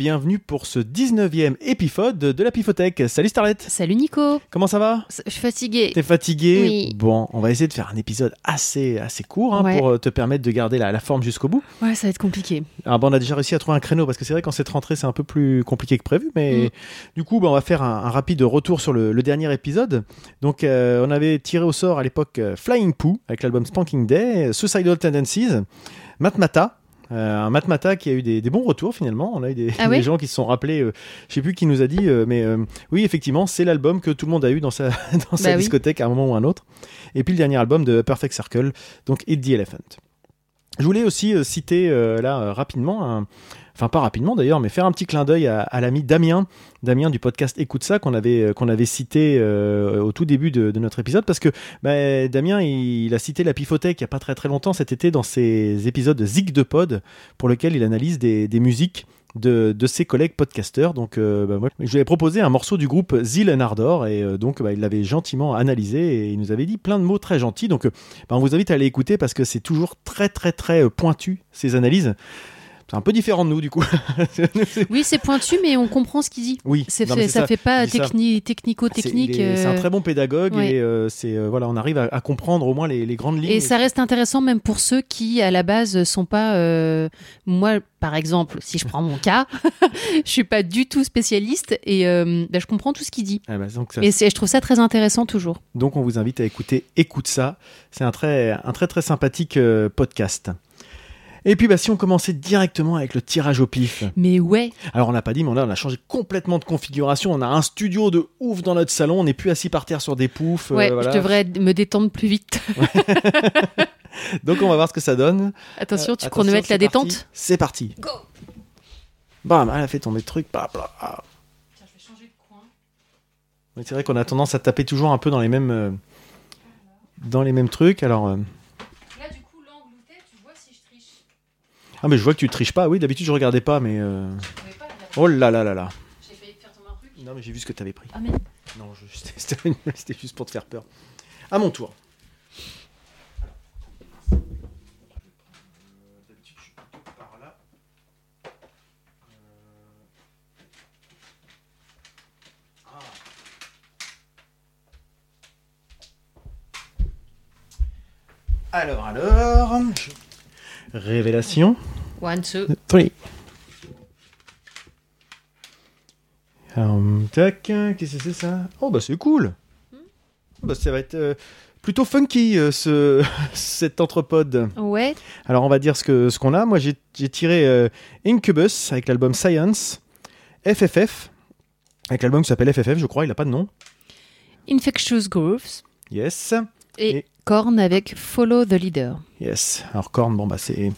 bienvenue pour ce 19e épisode de la Pifothèque. Salut Starlet Salut Nico Comment ça va? Je suis fatiguée. T'es fatigué Oui. Bon, on va essayer de faire un épisode assez, assez court hein, Ouais. pour euh, te permettre de garder la, la forme jusqu'au bout. Ouais, ça va être compliqué. Ah, bon, on a déjà réussi à trouver un créneau parce que c'est vrai qu'en cette rentrée c'est un peu plus compliqué que prévu, mais Mm. du coup bah, on va faire un, un rapide retour sur le, le dernier épisode. Donc euh, on avait tiré au sort à l'époque euh, Flying Poo avec l'album Spanking Day, Suicidal Tendencies, Matmata. Euh, un Matmata qui a eu des, des bons retours finalement. On a eu des, Ah des gens qui se sont rappelés, euh, je sais plus qui nous a dit, euh, mais euh, oui effectivement c'est l'album que tout le monde a eu dans sa, dans sa Bah oui. discothèque à un moment ou un autre. Et puis le dernier album de Perfect Circle, donc Eat the Elephant. Je voulais aussi euh, citer euh, là euh, rapidement, enfin pas rapidement d'ailleurs, mais faire un petit clin d'œil à, l'ami Damien, Damien du podcast Écoute ça qu'on avait qu'on avait cité au tout début de, notre épisode parce que bah, Damien il, a cité la Pifothèque il y a pas très très longtemps cet été dans ses épisodes Zig de Pod pour lequel il analyse des musiques de, de ses collègues podcasteurs. Donc, euh, bah, je lui avais proposé un morceau du groupe Zil and Ardor et euh, donc bah, il l'avait gentiment analysé et il nous avait dit plein de mots très gentils. Donc, euh, bah, on vous invite à aller écouter parce que c'est toujours très très très euh, pointu ces analyses. C'est un peu différent de nous du coup. Oui, c'est pointu, mais on comprend ce qu'il dit. oui, C'est non, c'est ça, fait pas ça. techni- C'est- technico-technique. est- C'est un euh, très bon pédagogue ouais. et euh, c'est euh, voilà, on arrive à, à comprendre au moins les, les grandes lignes. Et ça reste intéressant même pour ceux qui, à la base, sont pas. Moi, par exemple, si je prends mon cas, je suis pas du tout spécialiste et bah, je comprends tout ce qu'il dit. Ah bah, donc, ça- Et c'est- je trouve ça très intéressant toujours. donc on vous invite à écouter Écoute ça. C'est un très, un très très sympathique podcast. Et puis bah, si on commençait directement avec le tirage au pif. Mais ouais, Alors on n'a pas dit, mais là on a changé complètement de configuration. On a un studio de ouf dans notre salon. On n'est plus assis par terre sur des poufs. euh, ouais, voilà. je devrais me détendre plus vite. Donc on va voir ce que ça donne. Attention, Euh, tu attention, chronomètres la détente C'est parti. Go Bam, elle a fait tomber le truc. Ah. je vais changer de coin. C'est vrai qu'on a tendance à taper toujours un peu dans les mêmes, euh, dans les mêmes trucs. Alors, euh, Là, du coup, l'angle où t'es, tu vois si je triche. Ah mais je vois que tu triches pas. Oui, d'habitude je regardais pas, mais euh, pas oh là là là là. J'ai failli faire tomber un truc. Non mais j'ai vu ce que t'avais pris. Ah, mais Non, je- c'était- juste pour te faire peur. À mon tour. D'habitude, je suis plutôt par là. Alors, alors. je- Révélation. one, two. 3. Hum, tac, qu'est-ce que c'est ça? Oh bah c'est cool. Bah, ça va être euh, plutôt funky euh, ce cet entrepode. Ouais, Alors on va dire ce que ce qu'on a. Moi j'ai j'ai tiré euh, Incubus avec l'album Science, FFF avec l'album qui s'appelle FFF, je crois, il a pas de nom. Infectious Grooves. Yes. Et, Et- Korn avec Follow the Leader. Yes. Alors Korn, bon bah c'est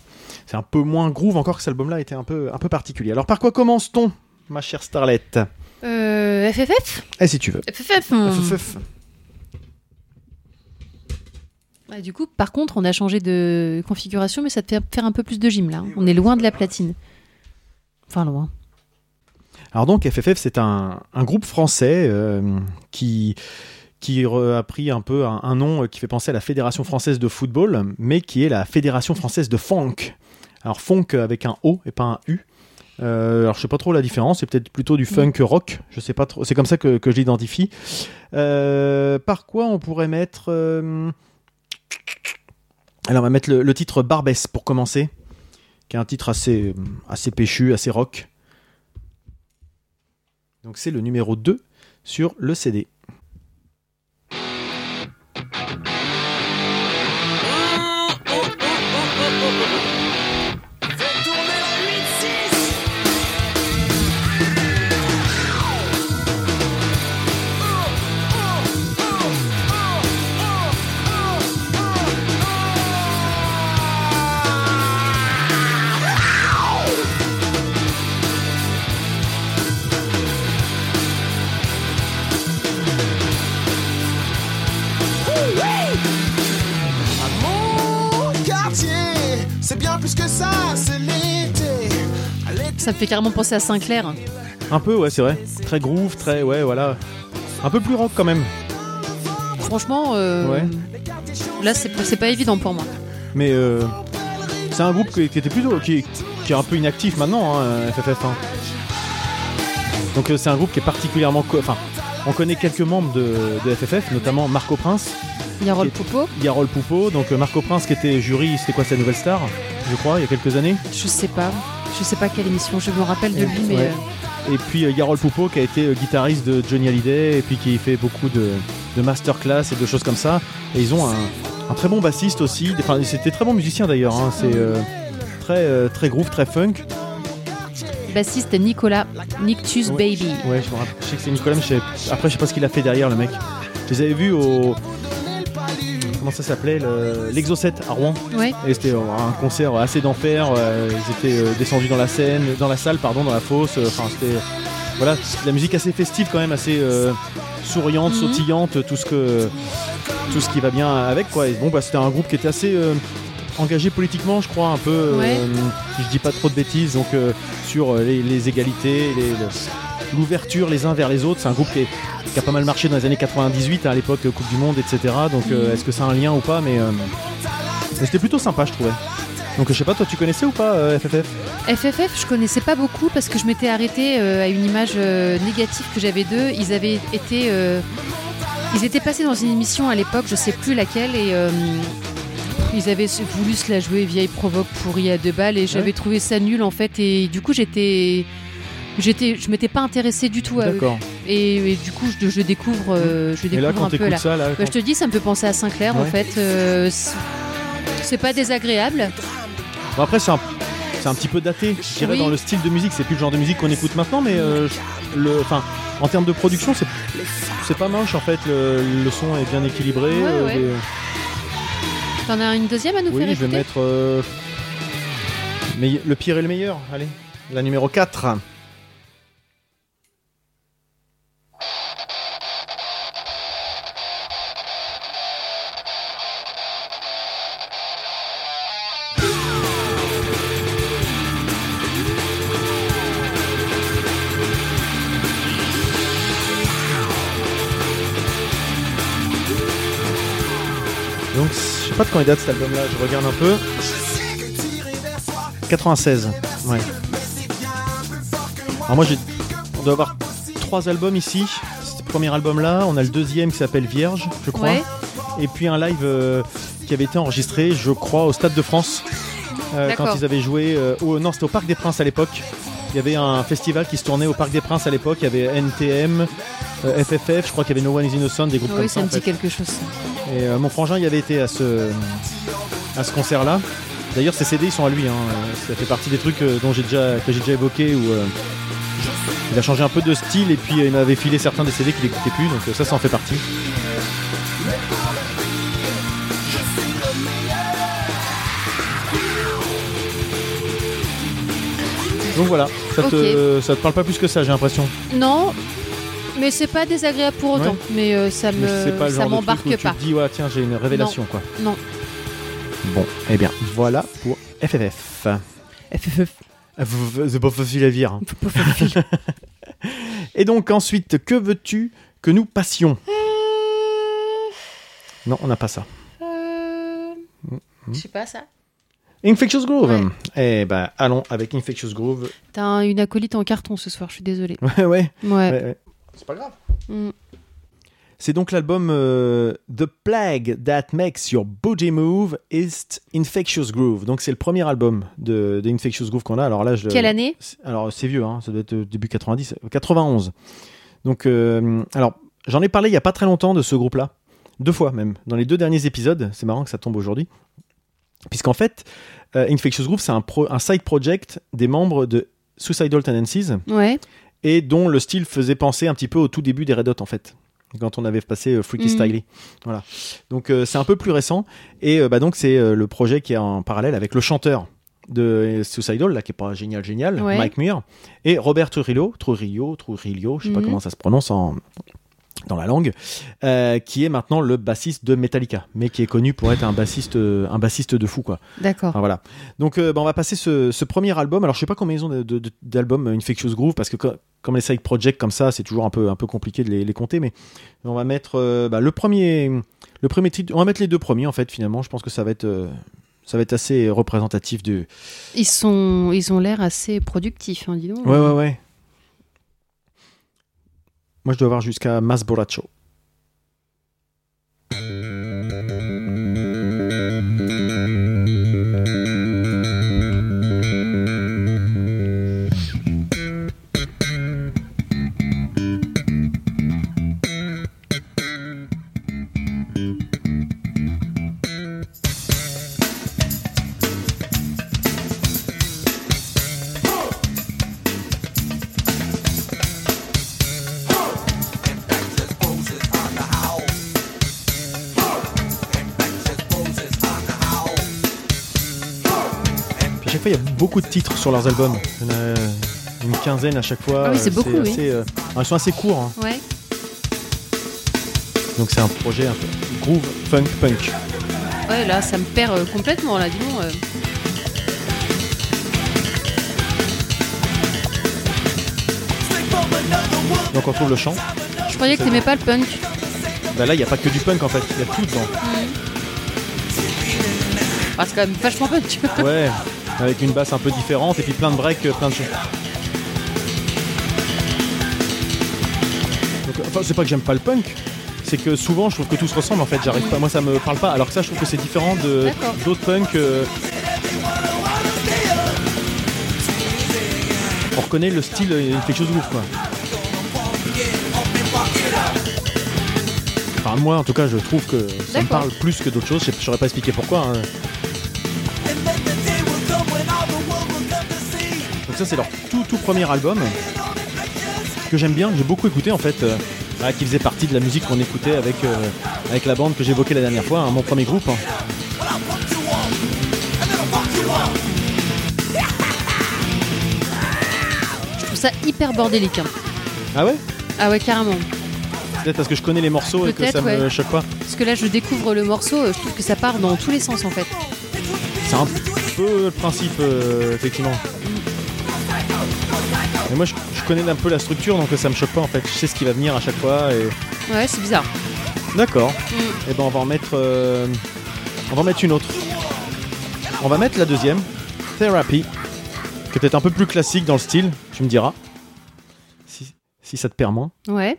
c'est un peu moins groove encore que cet album-là était un peu un peu particulier. Alors par quoi commence-t-on, ma chère Starlet Euh, FFF Eh si tu veux. FFF FFF. Ouais, Du coup, par contre, on a changé de configuration, mais ça te fait faire un peu plus de gym là. hein. On est loin de la platine. Enfin, loin. Alors donc FFF c'est un, un groupe français euh, qui qui a pris un peu un, nom qui fait penser à la Fédération française de football, mais qui est la Fédération française de funk. Alors funk avec un O et pas un U. Euh, alors je sais pas trop la différence, c'est peut-être plutôt du funk rock, je sais pas trop, c'est comme ça que, je l'identifie. Euh, par quoi on pourrait mettre euh, Alors on va mettre le, le titre Barbès pour commencer, qui est un titre assez, assez péchu, assez rock. Donc c'est le numéro 2 sur le CD. Ça me fait carrément penser à Sinclair. Un peu, ouais, c'est vrai. Très groove, très, ouais, voilà. Un peu plus rock quand même. Franchement, euh, Ouais. là, c'est pas, évident pour moi. Mais euh, c'est un groupe qui, qui était plutôt, qui, qui est un peu inactif maintenant, hein, FFF. hein. Donc euh, c'est un groupe qui est particulièrement... Enfin, on connaît quelques membres de, de FFF, notamment Marco Prince, Yarol Poupeau Yarol Poupeau, donc euh, Marco Prince qui était jury, c'était quoi, sa nouvelle star, je crois, il y a quelques années. Je sais pas. Je sais pas quelle émission. Je me rappelle de lui, mais. Ouais. euh, Et puis euh, Yarol Poupeau qui a été euh, guitariste de Johnny Hallyday et puis qui fait beaucoup de, de masterclass et de choses comme ça. Et ils ont un, un très bon bassiste aussi. Enfin, c'était très bon musicien d'ailleurs. hein. C'est euh, très, très groove, très funk. Bassiste Nicolas Nictus Ouais. Baby. Ouais, je, me rappelle- je sais que c'est Nicolas, mais je sais- après je sais pas ce qu'il a fait derrière le mec. Je les avais vus au. Comment ça s'appelait le- L'Exocet à Rouen. Ouais. Et c'était euh, un concert assez d'enfer. euh, ils étaient euh, descendus dans la scène, dans la salle, pardon, dans la fosse. euh, Enfin, c'était voilà, de la musique assez festive quand même, assez euh, souriante, Mhm. sautillante, tout ce que tout ce qui va bien avec quoi. Et bon, bah c'était un groupe qui était assez euh, engagé politiquement, je crois, un peu. euh, Ouais. si je dis pas trop de bêtises, donc euh, sur euh, les, les égalités, les- le- l'ouverture les uns vers les autres. C'est un groupe qui, est- qui a pas mal marché dans les années 98 à l'époque euh, Coupe du Monde, etc. Donc euh, est-ce que ça a un lien ou pas Mais euh, mais c'était plutôt sympa, je trouvais. Donc je sais pas, toi tu connaissais ou pas euh, FFF FFF, je connaissais pas beaucoup parce que je m'étais arrêtée à une image négative que j'avais d'eux. Ils avaient été. ils étaient passés dans une émission à l'époque, je sais plus laquelle, et. ils avaient voulu se la jouer vieille provoque pourrie à deux balles et j'avais trouvé ça nul en fait et du coup j'étais j'étais je m'étais pas intéressée du tout à eux D'accord. et, et du coup je, je découvre euh, je Et là découvre quand un peu là ça, là, Bah, quand- je te dis, ça me fait penser à Sinclair en fait. Euh, c'est- pas désagréable. Bon, après c'est un, c'est un petit peu daté, je dirais Oui. dans le style de musique. C'est plus le genre de musique qu'on écoute maintenant, mais euh, le, enfin, en termes de production, c'est c'est pas moche en fait. Le, le son est bien équilibré. Ouais, euh, ouais. les- T'en as une deuxième à nous Oui, faire je vais écouter? mettre euh, mais le pire et le meilleur. Allez, la numéro 4. Quand il date cet album-là, je regarde un peu. 96, ouais. Alors moi, j'ai, on doit avoir trois albums ici. C'est le premier album-là, on a le deuxième qui s'appelle Vierge, je crois. Ouais. Et puis un live euh, qui avait été enregistré, je crois, au Stade de France. euh, quand ils avaient joué, euh, au, non, c'était au Parc des Princes à l'époque. Il y avait un festival qui se tournait au Parc des Princes à l'époque. Il y avait NTM, euh, FFF, je crois qu'il y avait No One Is Innocent, des groupes Oui, comme ça ça. me dit quelque chose. Et euh, mon frangin y avait été à ce, à ce concert-là. D'ailleurs, ces CD ils sont à lui. hein. Ça fait partie des trucs euh, dont j'ai déjà, que j'ai déjà évoqué où euh, il a changé un peu de style et puis il m'avait filé certains des CD qu'il n'écoutait plus. Donc ça, ça en fait partie. Donc voilà, ça te, ça te parle pas plus que ça, j'ai l'impression. Non, mais c'est pas désagréable pour autant. Ouais. Mais euh, ça Mais me, pas le ça m'embarque tu pas. te dis, ouais, tiens, j'ai une révélation, quoi. Non. Bon, eh bien, voilà pour FFF. FFF. The Buffy la vire. Et donc ensuite, que veux-tu que nous passions Non, on n'a pas ça. Euh, Je sais pas ça. Infectious Groove. Ouais. Eh ben, allons avec Infectious Groove. T'as un- une acolyte en carton ce soir, je suis ouais. Ouais. ouais, ouais. C'est pas grave. Mm. C'est donc l'album euh, The Plague That Makes Your Body Move is Infectious Groove. Donc c'est le premier album de, de Infectious Groove qu'on a. Alors là, je, Quelle année C'est- Alors c'est vieux, hein, ça doit être euh, début 90, euh, 91. Donc, euh, alors j'en ai parlé il y a pas très longtemps de ce groupe-là, deux fois même, dans les deux derniers épisodes. C'est marrant que ça tombe aujourd'hui, puisqu'en fait, euh, Infectious Groove c'est un, pro- un side project des membres de Suicidal Tendencies Ouais. Et dont le style faisait penser un petit peu au tout début des Red Hot en fait. Quand on avait passé euh, Freaky Mhm. Styley. Voilà. Donc euh, c'est un peu plus récent. Et euh, bah, donc c'est le projet qui est en parallèle avec le chanteur de Suicidal, là, qui est pas génial, génial, Ouais. Mike Muir, et Robert Trujillo, Trujillo, Trujillo, je sais pas Mhm. comment ça se prononce en, dans la langue, euh, qui est maintenant le bassiste de Metallica, mais qui est connu pour être un bassiste, un bassiste de fou, quoi. D'accord. Enfin, voilà. Donc, euh, bah, on va passer ce, ce premier album. Alors, je sais pas combien ils ont d'albums Infectious Groove, parce que co- comme les side projects comme ça, c'est toujours un peu, un peu compliqué de les, les compter, mais on va mettre euh, bah, le premier, le premier titre. On va mettre les deux premiers, en fait, finalement. Je pense que ça va être, ça va être assez représentatif de. Ils, sont, ils ont l'air assez productifs, hein, dis donc. Ouais, ouais, ouais. Moi, je dois avoir jusqu'à Mas Borracho. Beaucoup de titres sur leurs albums. A une quinzaine à chaque fois. Ah oui, c'est beaucoup, oui. euh, Ils sont assez courts. hein. Ouais. Donc c'est un projet un peu groove, funk, punk. Ouais, là, ça me perd euh, complètement, là, dis donc. euh. Donc on trouve le chant. Je croyais que t'aimais pas le punk. Bah là, il n'y a pas que du punk en fait, il y a tout dedans. Ah, c'est quand même vachement punk. Ouais, avec une basse un peu différente et puis plein de breaks, plein de choses. Donc, enfin, c'est pas que j'aime pas le punk, c'est que souvent je trouve que tout se ressemble en fait. J'arrive pas, moi ça me parle pas. Alors que ça, je trouve que c'est différent de d'autres punks. euh. On reconnaît le style, il fait quelque chose de ouf quoi. Enfin, moi en tout cas, je trouve que ça me parle plus que d'autres choses. Je je saurais pas expliquer pourquoi. hein. Donc ça c'est leur tout tout premier album que j'aime bien, que j'ai beaucoup écouté en fait, euh, voilà, qui faisait partie de la musique qu'on écoutait avec, euh, avec la bande que j'évoquais la dernière fois, hein, mon premier groupe. hein. Je trouve ça hyper bordélique. hein. Ah ouais? Ah ouais, carrément. Peut-être parce que je connais les morceaux et que Peut-être, ça me ouais. choque pas. Parce que là, je découvre le morceau, euh, je trouve que ça part dans tous les sens en fait. C'est un peu le principe euh, effectivement. Mais moi je, je connais un peu la structure donc ça me choque pas en fait. Je sais ce qui va venir à chaque fois et. Ouais, c'est bizarre. D'accord. Mm. Et ben on va en mettre euh, on va en mettre une autre. On va mettre la deuxième, Therapy, qui est peut-être un peu plus classique dans le style, tu me diras. Si, si ça te perd moins. Ouais.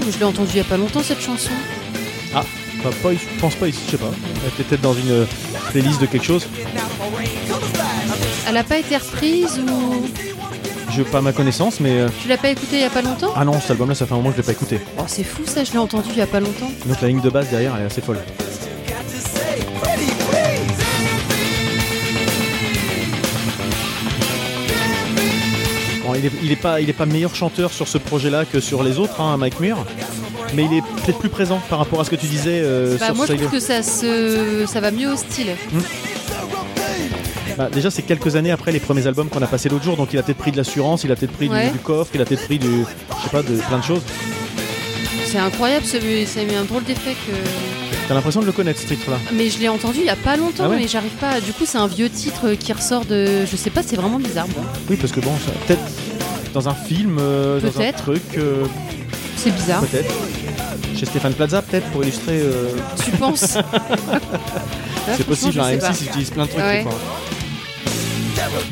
Je l'ai entendu il y a pas longtemps cette chanson. Ah, pas, je pense pas ici, je sais pas. Elle était peut-être dans une euh, playlist de quelque chose. Elle a pas été reprise ou? Je pas ma connaissance, mais euh, tu l'as pas écouté il y a pas longtemps? Ah non, cet album-là, ça fait un moment que je l'ai pas écouté. Oh, c'est fou ça, je l'ai entendu il y a pas longtemps. Donc la ligne de basse derrière, elle est assez folle. Il, est, il est pas, il est pas meilleur chanteur sur ce projet-là que sur les autres, hein, Mike Muir, mais il est peut-être plus présent par rapport à ce que tu disais euh, Bah, sur moi je trouve que ça se ça va mieux au style. Bah, déjà, c'est quelques années après les premiers albums qu'on a passé l'autre jour, donc il a peut-être pris de l'assurance, il a peut-être pris du- Ouais. du, coffre, il a peut-être pris du, je sais pas, de plein de choses. C'est incroyable, ça a mis un drôle d'effet que. T'as l'impression de le connaître ce titre-là? Mais je l'ai entendu il y a pas longtemps, Ah ouais? mais j'arrive pas. Du coup, c'est un vieux titre qui ressort de. Je sais pas, c'est vraiment bizarre. Bon, Oui, parce que bon, ça- peut-être dans un film, euh, dans un truc, euh, c'est bizarre. peut-être. Chez Stéphane Plaza, peut-être pour illustrer. euh, Tu penses c'est possible, hein, M6 ils utilisent plein de trucs. Ouais. des fois.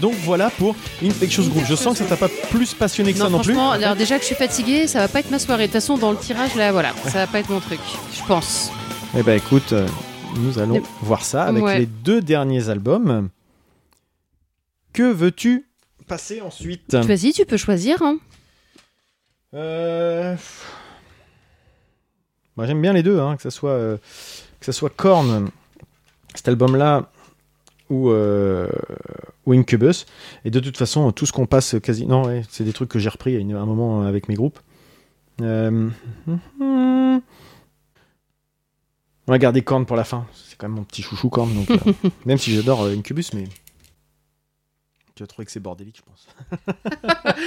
Donc voilà pour Infectious Groove. Je sens que ça t'a pas plus passionné que ça non plus. franchement, alors déjà que je suis fatiguée, ça va pas être ma soirée. De toute façon, dans le tirage, là, voilà, ça va pas être mon truc, je pense. Eh ben écoute, euh, nous allons voir ça avec Ouais. les deux derniers albums. Que veux-tu passer ensuite Vas-y, tu peux choisir. Hein. Euh, Moi j'aime bien les deux, hein, que ce soit euh, que ça soit Korn, cet album-là, ou, euh, ou Incubus. Et de toute façon, tout ce qu'on passe quasi, non, ouais, c'est des trucs que j'ai repris à une- à un moment avec mes groupes. Euh, On va garder Korn pour la fin. C'est quand même mon petit chouchou Korn, donc, même si j'adore Incubus, mais Tu vas trouver que c'est bordélique, je pense.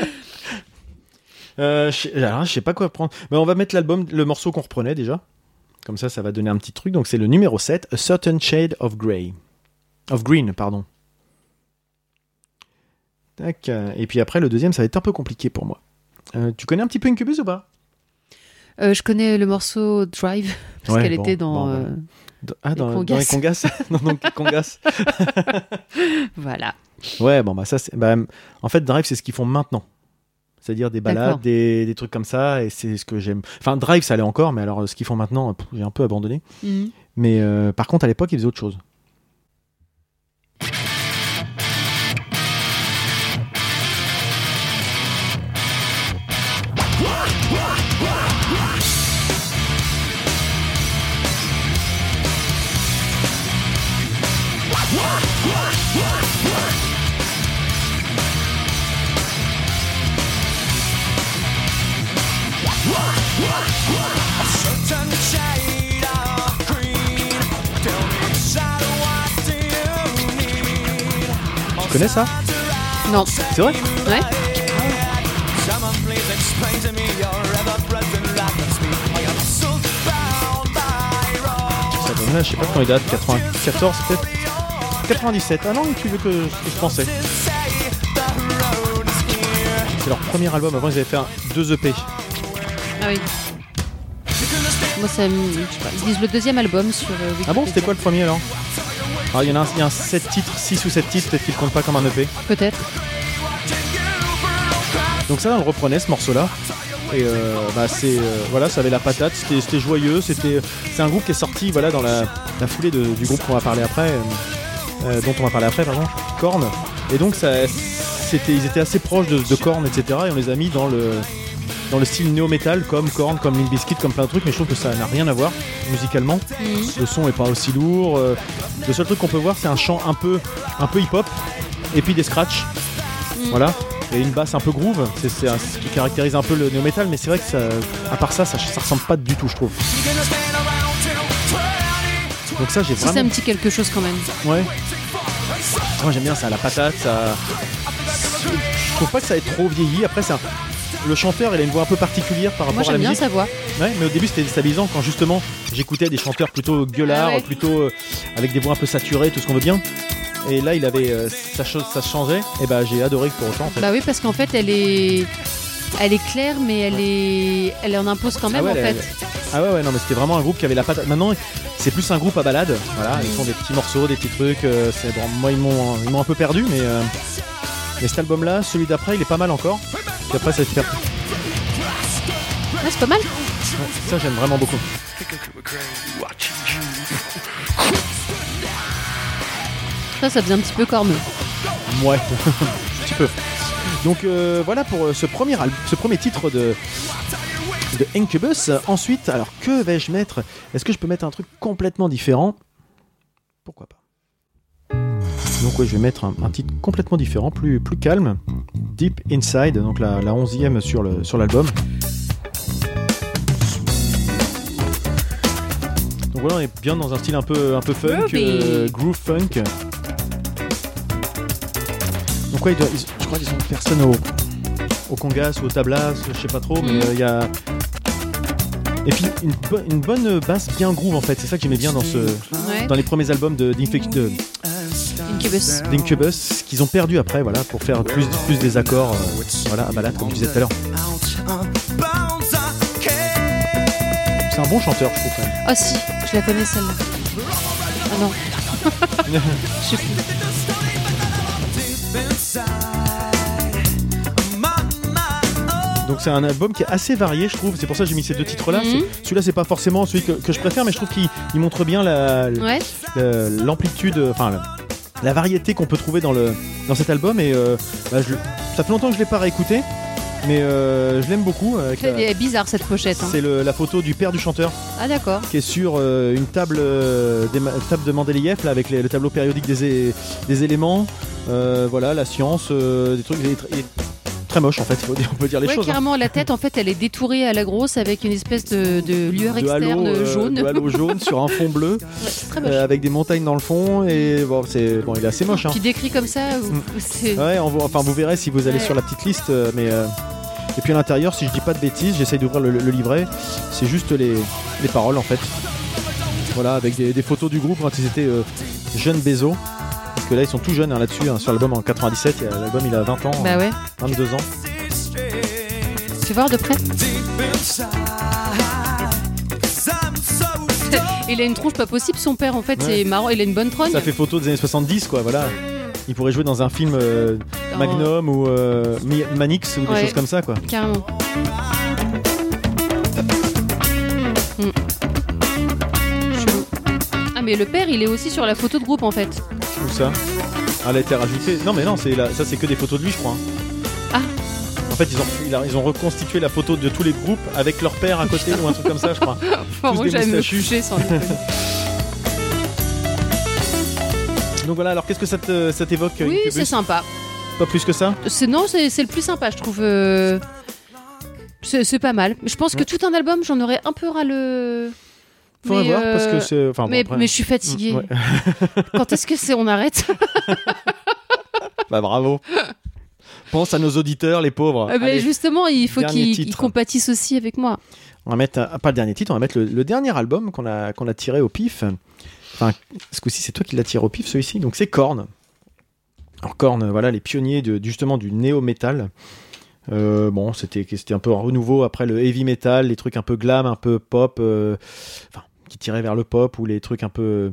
euh, je, alors, je sais pas quoi prendre. Mais on va mettre l'album, le morceau qu'on reprenait déjà. Comme ça, ça va donner un petit truc. Donc c'est le numéro 7, A Certain Shade of Grey. Of Green, pardon. Tac. euh, Et puis après, le deuxième, ça va être un peu compliqué pour moi. Euh, tu connais un petit peu Incubus ou pas? Euh, je connais le morceau Drive, parce Ouais, qu'elle bon, était dans. bon, euh, Dans- Ah, Les dans, dans congas. les congas Non, congas. Voilà. Ouais, bon, bah ça, c'est. bah, en fait, Drive, c'est ce qu'ils font maintenant. C'est-à-dire des balades, des, des trucs comme ça, et c'est ce que j'aime. Enfin, Drive, ça allait encore, mais alors ce qu'ils font maintenant, pff, j'ai un peu abandonné. Mhm. Mais euh, par contre, à l'époque, ils faisaient autre chose. Tu connais ça Non. C'est vrai Ouais. Ça donne là, je sais pas quand il date, 94 peut-être 97. Ah non, tu veux que, que je pensais. C'est leur premier album. Avant, ils avaient fait un, deux EP. Ah oui. Moi, ça me. je sais pas, Ils disent le deuxième album sur. euh, Ah bon, Wikipédia. c'était quoi le premier alors? Alors, il y en a un, il y a un 7 titres, 6 ou 7 titres, peut-être qu'ils le comptent pas comme un EP. Peut-être. Donc ça, on le reprenait ce morceau-là. Et euh, bah c'est euh, voilà, ça avait la patate, c'était joyeux, c'était c'est un groupe qui est sorti voilà dans la, la foulée de- du groupe qu'on va parler après, euh, dont on va parler après pardon, Korn. Et donc ça c'était ils étaient assez proches de, de Korn etc. Et on les a mis dans le dans le style néo-metal comme Korn, comme Limp Bizkit, comme plein de trucs, mais je trouve que ça n'a rien à voir musicalement. Mhm. Le son est pas aussi lourd. euh, le seul truc qu'on peut voir, c'est un chant un peu, un peu hip-hop, et puis des scratchs. Mm. Voilà. Et une basse un peu groove. C'est ce qui caractérise un peu le néo metal, mais c'est vrai que ça, à part ça, ça, ça ressemble pas du tout, je trouve. Donc ça, j'ai Si c'est vraiment. un petit quelque chose quand même. Ouais. Moi, j'aime bien ça, la patate. Ça. Je trouve pas que ça ait trop vieilli. Après, c'est un- le chanteur, il a une voix un peu particulière par Moi, rapport à la j'aime bien musique. sa voix. Ouais, mais au début c'était déstabilisant quand justement j'écoutais des chanteurs plutôt gueulards, Ah ouais. plutôt euh, avec des voix un peu saturées, tout ce qu'on veut bien. Et là il avait euh, ça, ça changeait, et bah j'ai adoré pour autant en fait. Bah oui, parce qu'en fait, elle est. Elle est claire, mais elle est. Elle en impose quand même, Ah ouais, en elle- fait. Ah ouais ouais non mais c'était vraiment un groupe qui avait la patate. Maintenant c'est plus un groupe à balade, voilà, ils font des petits morceaux, des petits trucs. euh, c'est bon, moi ils m'ont ils m'ont un peu perdu, mais euh, mais cet album là, celui d'après il est pas mal encore. Puis après ça se perd. C'est pas mal. Ouais, ça j'aime vraiment beaucoup. Ça, ça faisait un petit peu corneux. Ouais, un petit peu. Donc euh, voilà pour euh, ce premier, ce premier titre de, de Incubus. Ensuite, alors que vais-je mettre? Est-ce que je peux mettre un truc complètement différent? Pourquoi pas? Donc ouais, je vais mettre un, un titre complètement différent, plus, plus calme, Deep Inside, donc la, la 11e sur l'album. Donc voilà, on est bien dans un style un peu un peu funk, euh, groove funk. Donc ouais, ils doivent- ils- je crois qu'ils ont personne au, au congas ou au tablas, je sais pas trop, mais Mm. euh, il y a. Et puis une, bo- une bonne basse bien groove en fait, c'est ça que j'aimais bien dans ce Ouais. dans les premiers albums de de- Incubus. d'Incubus, qu'ils ont perdu après, voilà, pour faire plus plus des accords, euh, voilà, à balade comme je disais tout à l'heure. C'est un bon chanteur, je trouve. Quand même. Ah si, je la connais celle-là. Ah non. Je sais plus. Donc c'est un album qui est assez varié, je trouve. C'est pour ça que j'ai mis ces deux titres-là. Mhm. C'est- Celui-là, c'est pas forcément celui que, que je préfère, mais je trouve qu'il il montre bien la, Ouais. l'amplitude, enfin la, la variété qu'on peut trouver dans, le, dans cet album. Et euh, bah, je- ça fait longtemps que je l'ai pas réécouté, mais euh, je l'aime beaucoup. avec la- est bizarre cette pochette. hein. c'est la photo du père du chanteur Ah d'accord. qui est sur euh, une table, euh, des ma- table de Mendeleïev là, avec les- le tableau périodique des, éléments. Euh, voilà, la science, euh, des trucs. Il est, tr- il est très moche en fait, on peut dire les Ouais, choses. hein. carrément, la tête, en fait, elle est détourée à la grosse avec une espèce de, de lueur De externe halo, euh, jaune. de halo jaune sur un fond bleu, Ouais, euh, avec des montagnes dans le fond, et bon, c'est bon, il est assez moche. Hein. Qui décrit comme ça, ou- Mm. Ouais, on enfin vous verrez si vous allez Ouais. sur la petite liste, euh, mais euh, et puis à l'intérieur, si je dis pas de bêtises, j'essaye d'ouvrir le, le livret, c'est juste les, les paroles en fait. Voilà, avec des, des photos du groupe quand ils étaient euh, jeunes Bézo. Parce que là, ils sont tout jeunes hein, là-dessus, hein, sur l'album en 97, il y a- l'album il a 20 ans, Bah ouais. 22 ans. Tu voir de près Il a une tronche pas possible, son père, en fait, Ouais. c'est marrant. Il a une bonne trogne. Ça fait photo des années 70, quoi, voilà. Il pourrait jouer dans un film euh, Magnum ou euh, Manix ou des Ouais. choses comme ça, quoi. Carrément. Hmm. Ah, mais le père, il est aussi sur la photo de groupe, en fait. Où ça Ah, elle a été rajoutée. Non, mais non, c'est la- ça, c'est que des photos de lui, je crois. hein. Ah. En fait, ils ont, ils ont reconstitué la photo de tous les groupes avec leur père à côté ou un truc comme ça, je crois. Enfin, moi, des j'allais me coucher sans déconner. Donc voilà, alors qu'est-ce que ça te- ça t'évoque Oui, Incubus c'est sympa. Pas plus que ça C'est non, c'est c'est le plus sympa, je trouve. euh, C'est c'est pas mal. Je pense que tout un album, j'en aurais un peu ras le. Faudrait Mais, voir parce que euh, c'est. Enfin, bon, mais, après- mais je suis fatiguée. Mm, ouais. Quand est-ce que c'est on arrête Bah bravo. Pense à nos auditeurs, les pauvres. Allez, Justement, il faut qu'ils compatissent aussi avec moi. On va mettre, euh, pas le dernier titre, on va mettre le, le dernier album qu'on a, qu'on a tiré au pif. Enfin, ce coup-ci, c'est toi qui l'as tiré au pif, celui-ci. Donc, c'est Korn. Alors, Korn, euh, voilà, les pionniers de, justement du néo-metal. Euh, bon, c'était, c'était un peu un renouveau après le heavy metal, les trucs un peu glam, un peu pop, euh, enfin, qui tiraient vers le pop ou les trucs un peu. euh,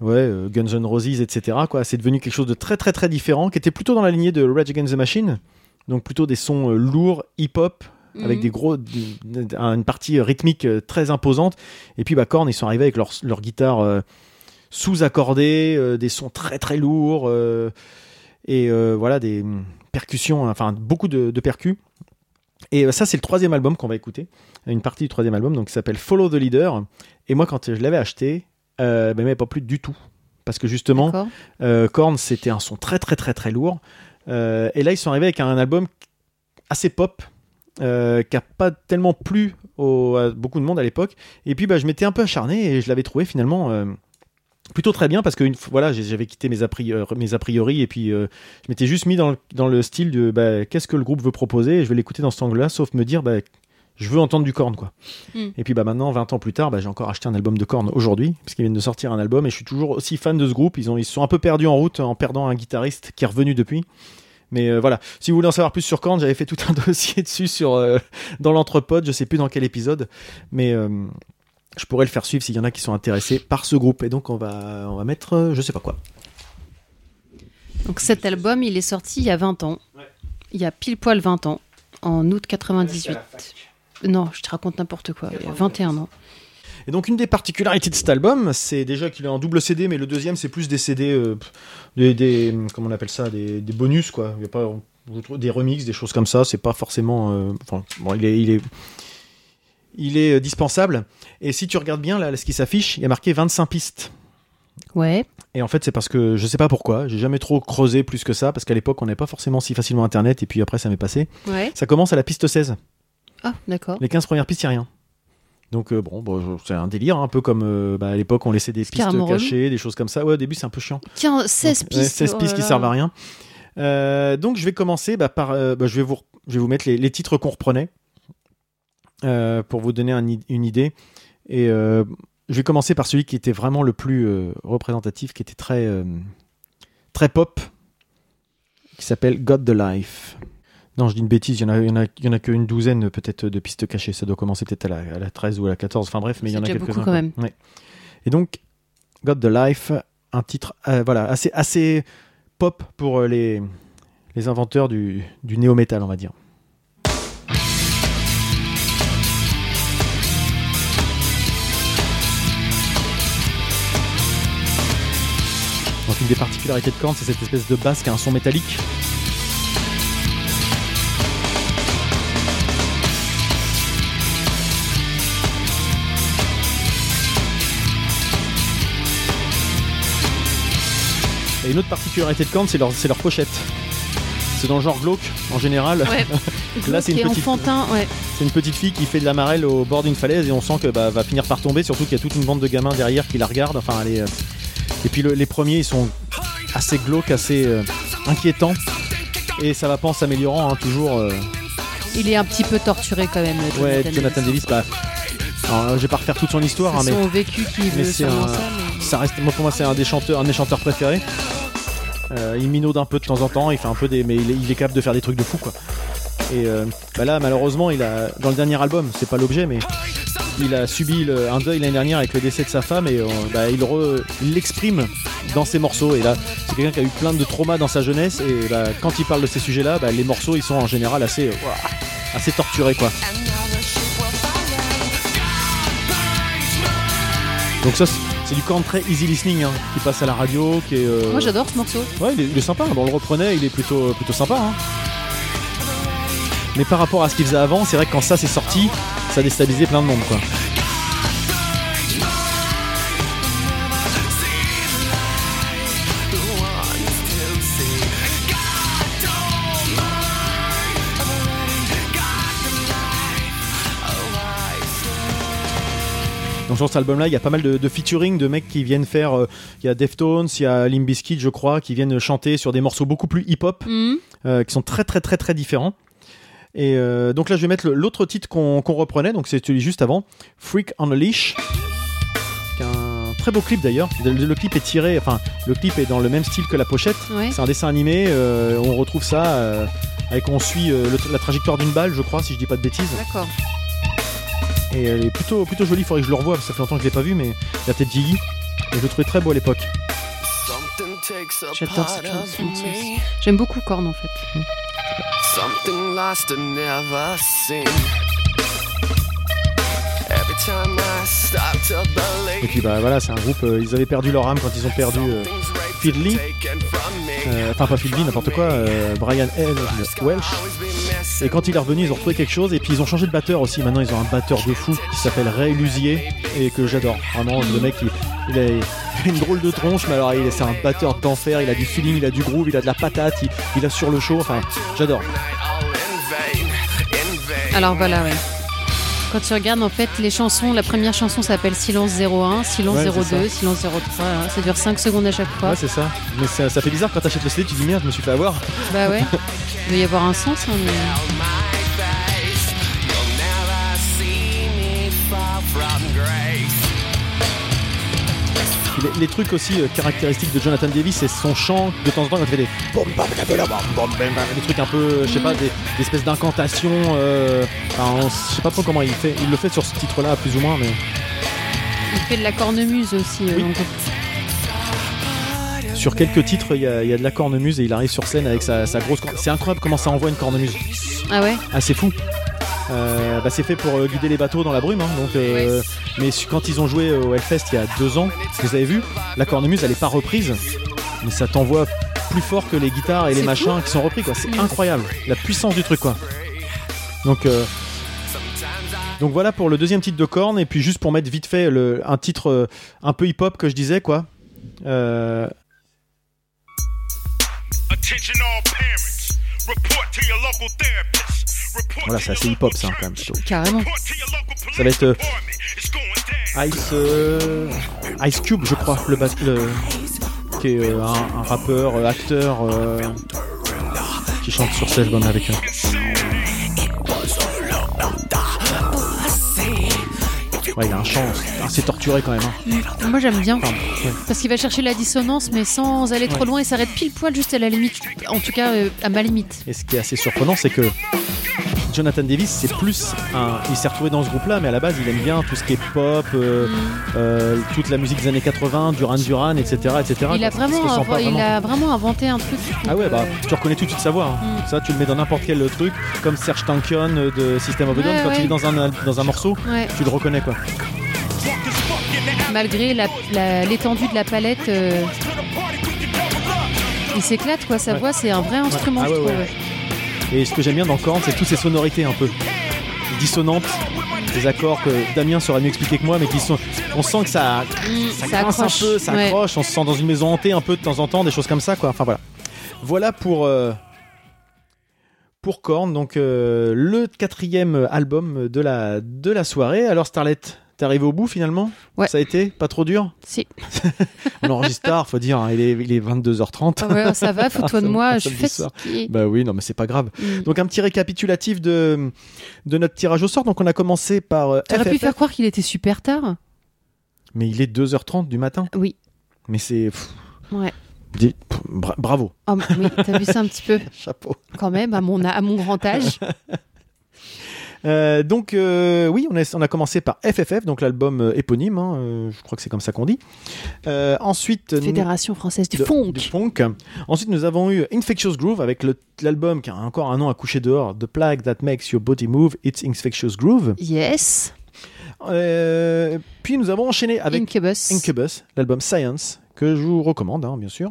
Ouais, euh, Guns N' Roses, etc. Quoi. C'est devenu quelque chose de très très très différent, qui était plutôt dans la lignée de Rage Against the Machine, donc plutôt des sons euh, lourds, hip-hop, avec Mhm. des gros, une partie rythmique très imposante. Et puis bah, Korn, ils sont arrivés avec leur, leur guitare euh, sous-accordée, euh, des sons très très lourds, et voilà, des percussions, enfin beaucoup de, de percus. Et euh, ça, c'est le troisième album qu'on va écouter, une partie du troisième album, donc qui s'appelle Follow the Leader. Et moi, quand je l'avais acheté, euh, ben, m'avait pas plu du tout. Parce que justement, euh, Korn, c'était un son très très très très lourd. Euh, et là, ils sont arrivés avec un album assez pop, euh, qui a pas tellement plu au- à beaucoup de monde à l'époque. Et puis, bah, je m'étais un peu acharné et je l'avais trouvé finalement euh, plutôt très bien parce que une voilà, j'avais quitté mes a priori, mes a priori et puis euh, je m'étais juste mis dans le, dans le style de bah, qu'est-ce que le groupe veut proposer et je vais l'écouter dans cet angle-là, sauf me dire bah, je veux entendre du Korn quoi. Mm. Et puis bah maintenant 20 ans plus tard, bah, j'ai encore acheté un album de Korn aujourd'hui parce qu'ils viennent de sortir un album et je suis toujours aussi fan de ce groupe. Ils ont ils se sont un peu perdus en route en perdant un guitariste qui est revenu depuis. Mais euh, voilà, si vous voulez en savoir plus sur Korn, j'avais fait tout un dossier dessus sur euh, dans l'entrepode, je sais plus dans quel épisode, mais euh, je pourrais le faire suivre s'il y en a qui sont intéressés par ce groupe. Et donc on va on va mettre euh, je sais pas quoi. Donc cet album, il est sorti il y a 20 ans. Ouais. Il y a pile poil 20 ans, en août 98. Non, je te raconte n'importe quoi. Il y a 21 ans. Et donc une des particularités de cet album, c'est déjà qu'il est en double CD, mais le deuxième c'est plus des CD, euh, des, des- comment on appelle ça, des, des bonus quoi. Il y a pas des remixes, des choses comme ça. C'est pas forcément, euh, enfin bon, il est, il est, il est euh, dispensable. Et si tu regardes bien là, ce qui s'affiche, il y a marqué 25 pistes. Ouais. Et en fait, c'est parce que je sais pas pourquoi, j'ai jamais trop creusé plus que ça, parce qu'à l'époque, on n'avait pas forcément si facilement internet, et puis après, ça m'est passé. Ouais. Ça commence à la piste 16. Ah, d'accord. Les 15 premières pistes, il a rien. Donc, euh, bon, bon, c'est un délire, un peu comme euh, bah, à l'époque, on laissait des pistes carrément cachées, des choses comme ça. Ouais, au début, c'est un peu chiant. Tiens, 16 Donc, pistes. ouais, 16 oh pistes qui servent à rien. Euh, donc, je vais commencer bah, par. bah, je, vais vous, je vais vous mettre les, les titres qu'on reprenait pour vous donner un une idée. Et euh, je vais commencer par celui qui était vraiment le plus euh, représentatif, qui était très, euh, très pop, qui s'appelle God the Life. Non, je dis une bêtise, il y en a, il y en a, il y en a qu'une douzaine peut-être de pistes cachées. Ça doit commencer peut-être à la, à la 13 ou à la 14. Enfin bref, mais il y en a quelques-uns. beaucoup quand même. Ouais. Et donc, God the Life, un titre euh, voilà, assez, assez pop pour euh, les, les inventeurs du, du néo-metal, on va dire. Une des particularités de Korn, c'est cette espèce de basse qui a un son métallique. Et une autre particularité de Korn, c'est leur, c'est leur pochette. c'est dans le genre glauque en général. Ouais. Là, c'est une petite- ouais. Une petite fille qui fait de la marelle au bord d'une falaise et on sent que bah, va finir par tomber, surtout qu'il y a toute une bande de gamins derrière qui la regardent. Enfin, elle est, euh, Et puis le- les premiers, ils sont assez glauques, assez euh, inquiétants. Et ça va pas en s'améliorant, hein, toujours. euh, Il est un petit peu torturé quand même. le Ouais, Jonathan Jonathan Davis, bah. alors, euh, je vais pas refaire toute son histoire, hein, C'est mais son vécu qui mais veut c'est sûrement un- ça. mais- ça reste, moi pour moi, c'est un des chanteurs, un de mes chanteurs préférés. Euh, il minaude un peu de temps en temps, il fait un peu des, mais il est, il est capable de faire des trucs de fou, quoi. Et euh, bah là, malheureusement, il a dans le dernier album, c'est pas l'objet, mais il a subi le- un deuil l'année dernière avec le décès de sa femme et euh, bah, il l'exprime dans ses morceaux. Et là, c'est quelqu'un qui a eu plein de traumas dans sa jeunesse et bah, quand il parle de ces sujets-là, bah, les morceaux, ils sont en général assez, euh, assez torturés, quoi. Donc ça, c'est- c'est du corn très easy listening hein, qui passe à la radio, qui est. euh, Moi j'adore ce morceau. Ouais, il est, il est sympa. Bon, on le reprenait, il est plutôt, plutôt sympa. hein. Mais par rapport à ce qu'il faisait avant, c'est vrai que quand ça s'est sorti, ça a déstabilisé plein de monde, quoi. Donc sur cet album-là, il y a pas mal de, de featuring de mecs qui viennent faire. euh, Il y a Deftones, il y a Limp Bizkit, je crois, qui viennent chanter sur des morceaux beaucoup plus hip-hop, Mhm. euh, qui sont très très très très différents. Et euh, donc là, je vais mettre l'autre titre qu'on reprenait, donc c'est celui juste avant, Freak on a Leash, qui est un très beau clip d'ailleurs. Le, le clip est tiré, enfin, le clip est dans le même style que la pochette. Ouais. C'est un dessin animé, euh, on retrouve ça euh, avec on suit euh, le- la trajectoire d'une balle, je crois, si je dis pas de bêtises. D'accord. Et elle est plutôt, plutôt jolie, il faudrait que je le revoie, parce que ça fait longtemps que je l'ai pas vu, mais la tête Gigi. Et je le trouvais très beau à l'époque. J'adore cette chanson. J'aime beaucoup Korn en fait. Something lost and never seen. Et puis bah voilà, c'est un groupe, euh, ils avaient perdu leur âme quand ils ont perdu euh, Fiddly. euh, enfin pas Fiddly, n'importe quoi, euh, Brian L. Welsh. Et quand il est revenu, ils ont retrouvé quelque chose et puis ils ont changé de batteur aussi. Maintenant, ils ont un batteur de fou qui s'appelle Ray Lusier et que j'adore. Vraiment, le mec, il, il a une drôle de tronche, mais alors il est- c'est un batteur d'enfer. Il a du feeling, il a du groove, il a de la patate, il, il a sur le show. Enfin, j'adore. Alors voilà, ouais. Quand tu regardes en fait les chansons, la première chanson s'appelle Silence 01, Silence Ouais, c'est 02, Silence 03. hein. Ça dure 5 secondes à chaque fois. Ouais, c'est ça. Mais ça, ça fait bizarre quand t'achètes le CD, tu dis merde, je me suis fait avoir. bah ouais. Il doit y avoir un sens. hein, mais- Les, les trucs aussi euh, caractéristiques de Jonathan Davis, c'est son chant de temps en temps quand il fait des des trucs un peu, je sais pas, des, des espèces d'incantations. euh, enfin, je sais pas trop comment il fait. Il le fait sur ce titre-là, plus ou moins, mais Il fait de la cornemuse aussi. euh, Oui. sur quelques titres, il y a, il y a de la cornemuse et il arrive sur scène avec sa, sa grosse. C'est incroyable comment ça envoie une cornemuse. Ah ouais? Ah, c'est fou. Euh, bah, c'est fait pour euh, guider les bateaux dans la brume, hein, donc. euh, mais su- quand ils ont joué au Hellfest il y a deux ans, vous avez vu, la cornemuse elle est pas reprise, mais ça t'envoie plus fort que les guitares et les C'est machins qui sont repris, quoi. C'est Mm. incroyable, la puissance du truc, quoi. Donc. euh, donc voilà pour le deuxième titre de Korn et puis juste pour mettre vite fait le, un titre euh, un peu hip-hop que je disais quoi. Euh, Attention all parents. Report to your local therapist. Voilà, c'est assez hip-hop, ça, quand même, plutôt. Carrément. Ça va être, euh. Ice, euh, Ice Cube, je crois, le, le- qui est euh, un, un rappeur, euh, acteur, euh, qui chante sur cet album avec eux. Ouais, il a un chant assez torturé quand même. hein. Moi j'aime bien. Enfin, ouais. Parce qu'il va chercher la dissonance mais sans aller trop Ouais. loin et s'arrête pile poil juste à la limite. En tout cas à ma limite. Et ce qui est assez surprenant, c'est que Jonathan Davis, c'est plus un. Il s'est retrouvé dans ce groupe-là, mais à la base, il aime bien tout ce qui est pop, euh, euh, toute la musique des années 80, Duran Duran, etc. etc. Il a vraiment, il a inventé un truc. Ah ouais, bah euh, tu reconnais tout de suite sa voix. hein. Mm. Ça, tu le mets dans n'importe quel truc, comme Serge Tankian euh, de System of a Down, Ouais, quand ouais. il est dans un, dans un morceau, ouais. tu le reconnais quoi. Malgré l'étendue de la palette, euh, il s'éclate quoi. Sa voix c'est un vrai instrument. Ah je trouve. Et ce que j'aime bien dans Korn, c'est toutes ces sonorités un peu dissonantes, des accords que Damien saurait mieux expliquer que moi, mais qui sont. On sent que ça, Mm, ça, ça grince accroche. un peu, ça Ouais. accroche, on se sent dans une maison hantée un peu de temps en temps, des choses comme ça quoi. Enfin voilà. Voilà pour. euh, pour Korn, donc euh, le quatrième album de la, de la soirée. Alors Starlet, t'es arrivé au bout finalement? Ouais. Ça a été Pas trop dur? Si. On enregistre tard, faut dire, hein, il, est, il est 22h30. Ah ouais, ça va, fous-toi de moi, je fatiguée. Bah oui, non mais c'est pas grave. Mm. Donc un petit récapitulatif de, de notre tirage au sort. Donc on a commencé par euh, T'aurais pu faire croire qu'il était super tard. mais il est 2h30 du matin. Oui. Mais c'est... Ouais. bra- bravo, Oh, oui, t'as vu ça un petit peu, chapeau. quand même, à mon, à mon grand âge. Euh, donc euh, oui, on a, on a commencé par FFF, donc l'album euh, éponyme, hein, je crois que c'est comme ça qu'on dit. Ensuite, nous- Fédération française du de- funk. du funk. Ensuite, nous avons eu Infectious Groove avec l'album qui a encore un an à coucher dehors, The Plague That Makes Your Body Move, It's Infectious Groove. Yes. Puis nous avons enchaîné avec Incubus. Incubus, l'album Science, que je vous recommande, hein, bien sûr.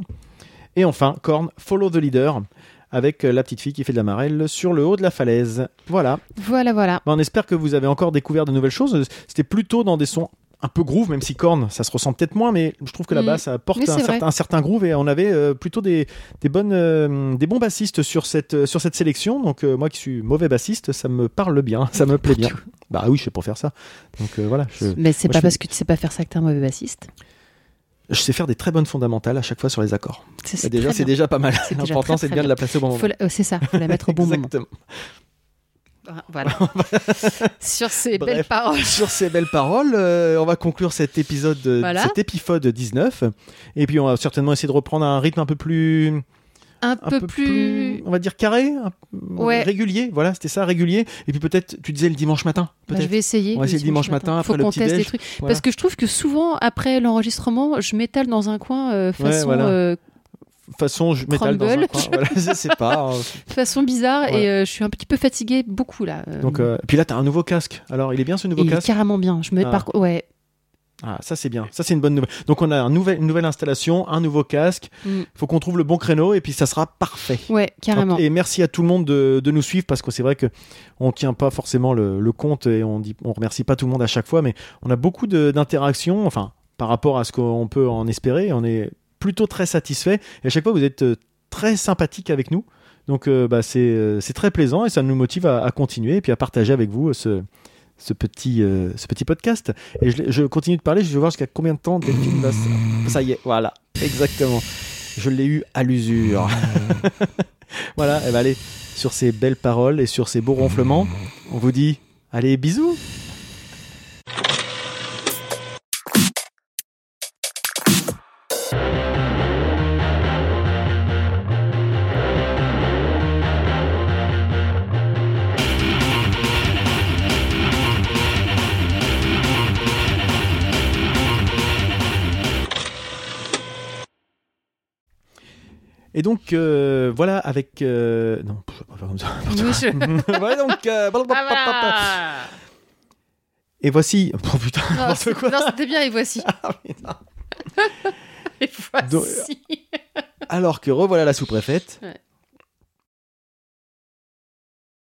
Et enfin, Korn, Follow the Leader, avec euh, la petite fille qui fait de la marelle sur le haut de la falaise. Voilà. Voilà, voilà. On espère que vous avez encore découvert de nouvelles choses. C'était plutôt dans des sons un peu groove, même si Korn, ça se ressent peut-être moins, mais je trouve que Mm. là-bas, ça apporte un certain, un certain groove et on avait euh, plutôt des, des, bonnes, euh, des bons bassistes sur cette, euh, sur cette sélection. Donc, moi qui suis mauvais bassiste, ça me parle bien, ça me plaît bien. Bah oui, je sais pour faire ça. Donc voilà, je, Mais c'est pas je parce que tu sais pas faire ça que t'es un mauvais bassiste. Je sais faire des très bonnes fondamentales à chaque fois sur les accords. C'est- c'est déjà, c'est déjà pas mal. L'important, c'est très bien de la placer au bon moment. Euh, C'est ça, faut la mettre au bon moment. Exactement. Ah, Voilà. Sur ces Bref. belles paroles. Sur ces belles paroles, euh, on va conclure cet épisode, Voilà. cet épisode 19. Et puis, on va certainement essayer de reprendre un rythme un peu plus, Un, un peu, plus. on va dire carré, un- Ouais. régulier. Voilà, c'était ça, régulier. Et puis peut-être, tu disais le dimanche matin. Bah, je vais essayer. On va essayer le dimanche matin, après Faut le qu'on petit teste des trucs. Voilà. Parce que je trouve que souvent, après l'enregistrement, je m'étale dans un coin euh, façon, voilà. euh, façon, je m'étale dans un coin. Voilà, sais pas. hein. façon bizarre Ouais. et euh, je suis un petit peu fatiguée beaucoup là. Donc, euh, puis là, t'as un nouveau casque. Alors, il est bien ce et nouveau il est casque? carrément bien. Je me Ah. par... ouais. Ah, ça c'est bien. Ça c'est une bonne nouvelle. Donc on a un nouvel- une nouvelle installation, un nouveau casque. Mm. Faut qu'on trouve le bon créneau et puis ça sera parfait. Ouais, carrément. Et merci à tout le monde de, de nous suivre parce que c'est vrai que on tient pas forcément le, le compte et on dit on remercie pas tout le monde à chaque fois, mais on a beaucoup d'interactions. Enfin, par rapport à ce qu'on peut en espérer, on est plutôt très satisfait. Et à chaque fois vous êtes euh, très sympathique avec nous. Donc euh, bah, c'est euh, c'est très plaisant et ça nous motive à, à continuer et puis à partager avec vous euh, ce ce petit, euh, ce petit podcast. Et je, continue de parler, je vais voir jusqu'à combien de temps Delphine va... Ça y est, voilà, exactement. Je l'ai eu à l'usure. voilà, et ben allez, sur ces belles paroles et sur ces beaux ronflements, on vous dit, allez, bisous Et donc, euh, voilà, avec... euh, Non, je vais pas faire comme ça. Oui, je- voilà, donc... euh. Ah, Et voici... Oh putain. Non, quoi. non, c'était bien et voici. Ah, putain. Et voici. Alors que revoilà la sous-préfète. Ouais.